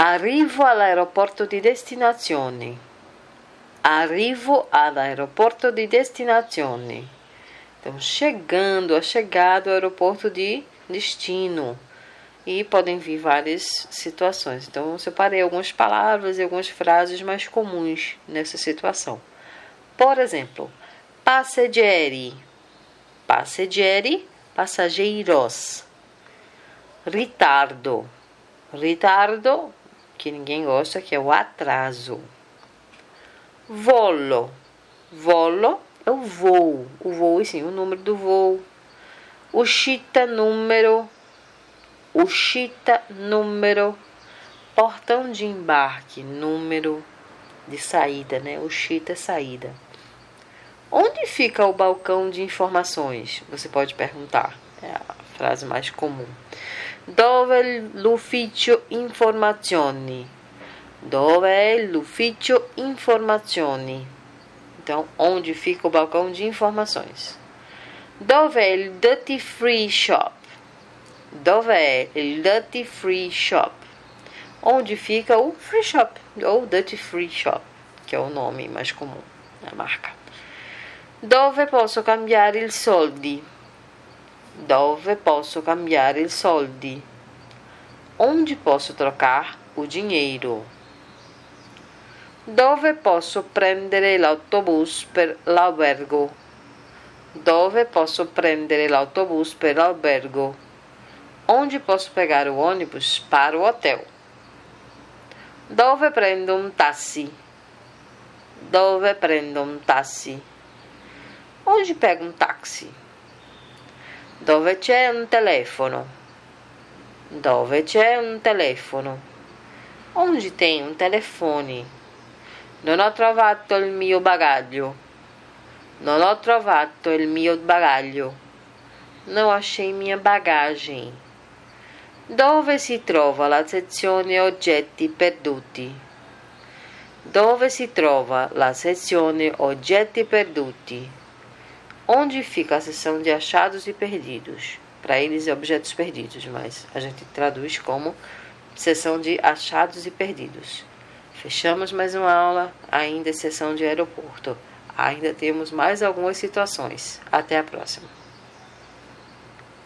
Arrivo all'aeroporto di destinazione. Arrivo all'aeroporto di destinazione. Então, chegando, a chegada ao aeroporto de destino. E podem vir várias situações. Então, eu separei algumas palavras e algumas frases mais comuns nessa situação. Por exemplo, passeggeri. Passeggeri, passageiros. Ritardo. Ritardo, que ninguém gosta, que é o atraso. Volo. Volo é o voo. O voo, sim, o número do voo. Uscita número. Uscita número. Portão de embarque, número de saída, né? Uscita é saída. Onde fica o balcão de informações? Você pode perguntar. É a frase mais comum. Dove l'ufficio informazioni? Dove è l'ufficio informazioni? Então, onde fica o balcão de informações? Dove è il duty free shop? Dove è il duty free shop? Onde fica o free shop ou duty free shop, que é o nome mais comum da marca. Dove posso cambiare i soldi? Dove posso cambiare i soldi? Onde posso trocar o dinheiro? Dove posso prendere l'autobus per l'albergo? Dove posso prendere l'autobus per l'albergo? Onde posso pegar o ônibus para o hotel? Dove prendo un taxi? Dove prendo un taxi? Onde pego um táxi? Dove c'è un telefono? Dove c'è un telefono? Onde tem um telefone? Non ho trovato il mio bagaglio. Non ho trovato il mio bagaglio. Não achei minha bagagem. Dove si trova la sezione oggetti perduti? Dove si trova la sezione oggetti perduti? Onde fica a seção de achados e perdidos? Para eles é objetos perdidos, mas a gente traduz como seção de achados e perdidos. Fechamos mais uma aula, ainda exceção de aeroporto. Ainda temos mais algumas situações. Até a próxima.